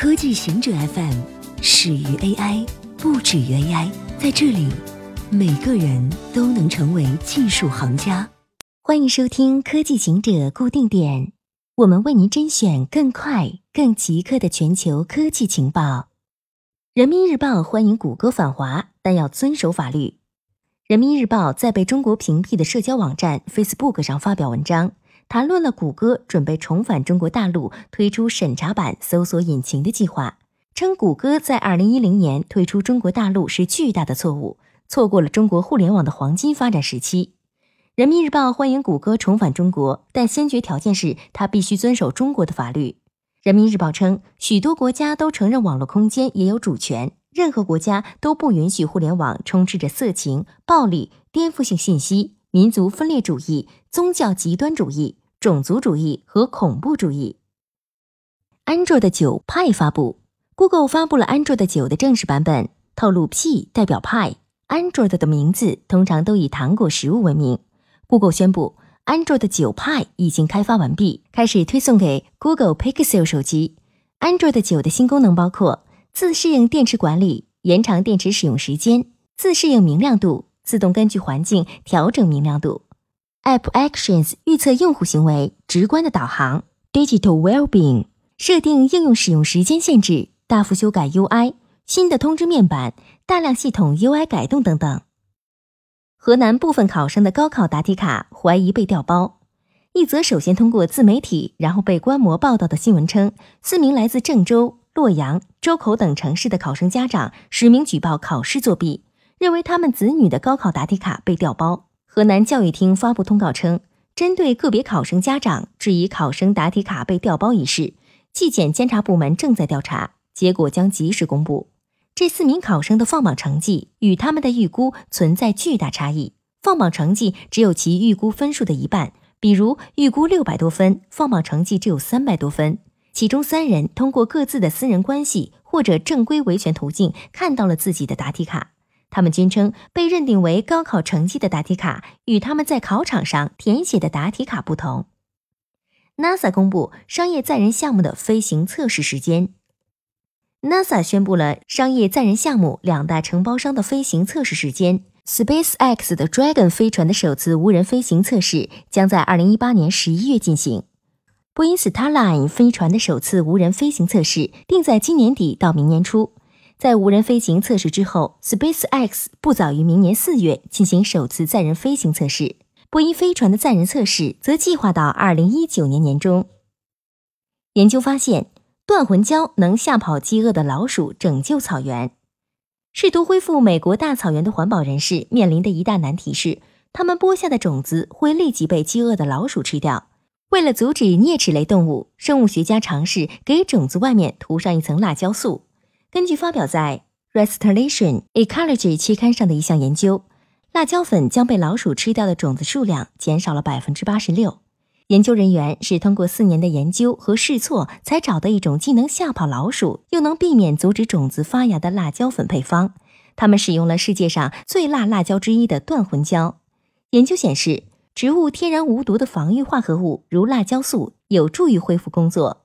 科技行者 FM 始于 AI，不止于 AI。在这里，每个人都能成为技术行家。欢迎收听科技行者固定点，我们为您甄选更快、更即刻的全球科技情报。人民日报欢迎谷歌访华，但要遵守法律。人民日报在被中国屏蔽的社交网站 Facebook 上发表文章。谈论了谷歌准备重返中国大陆推出审查版搜索引擎的计划，称谷歌在二零一零年退出中国大陆是巨大的错误，错过了中国互联网的黄金发展时期。人民日报欢迎谷歌重返中国，但先决条件是它必须遵守中国的法律。人民日报称，许多国家都承认网络空间也有主权，任何国家都不允许互联网充斥着色情、暴力、颠覆性信息、民族分裂主义、宗教极端主义。种族主义和恐怖主义。安卓的九派发布，Google 发布了安卓的九的正式版本，透露 P 代表派。安卓的名字通常都以糖果食物闻名。Google 宣布，安卓的九派已经开发完毕，开始推送给 Google Pixel 手机。安卓的九的新功能包括自适应电池管理、延长电池使用时间、自适应明亮度、自动根据环境调整明亮度。App Actions 预测用户行为，直观的导航；Digital Wellbeing 设定应用使用时间限制；大幅修改 UI；新的通知面板；大量系统 UI 改动等等。河南部分考生的高考答题卡怀疑被调包。一则首先通过自媒体，然后被观摩报道的新闻称，四名来自郑州、洛阳、周口等城市的考生家长实名举报考试作弊，认为他们子女的高考答题卡被调包。河南教育厅发布通告称，针对个别考生家长质疑考生答题卡被调包一事，纪检监察部门正在调查，结果将及时公布。这四名考生的放榜成绩与他们的预估存在巨大差异，放榜成绩只有其预估分数的一半，比如预估六百多分，放榜成绩只有三百多分。其中三人通过各自的私人关系或者正规维权途径看到了自己的答题卡。他们均称，被认定为高考成绩的答题卡与他们在考场上填写的答题卡不同。NASA 公布商业载人项目的飞行测试时间。NASA 宣布了商业载人项目两大承包商的飞行测试时间。SpaceX 的 Dragon 飞船的首次无人飞行测试将在二零一八年十一月进行。波音 Starline 飞船的首次无人飞行测试定在今年底到明年初。在无人飞行测试之后，SpaceX 不早于明年四月进行首次载人飞行测试。波音飞船的载人测试则计划到二零一九年年中。研究发现，断魂胶能吓跑饥饿的老鼠，拯救草原。试图恢复美国大草原的环保人士面临的一大难题是，他们播下的种子会立即被饥饿的老鼠吃掉。为了阻止啮齿类动物，生物学家尝试给种子外面涂上一层辣椒素。根据发表在《Restoration Ecology》期刊上的一项研究，辣椒粉将被老鼠吃掉的种子数量减少了百分之八十六。研究人员是通过四年的研究和试错，才找到一种既能吓跑老鼠，又能避免阻止种子发芽的辣椒粉配方。他们使用了世界上最辣辣椒之一的断魂椒。研究显示，植物天然无毒的防御化合物如辣椒素有助于恢复工作。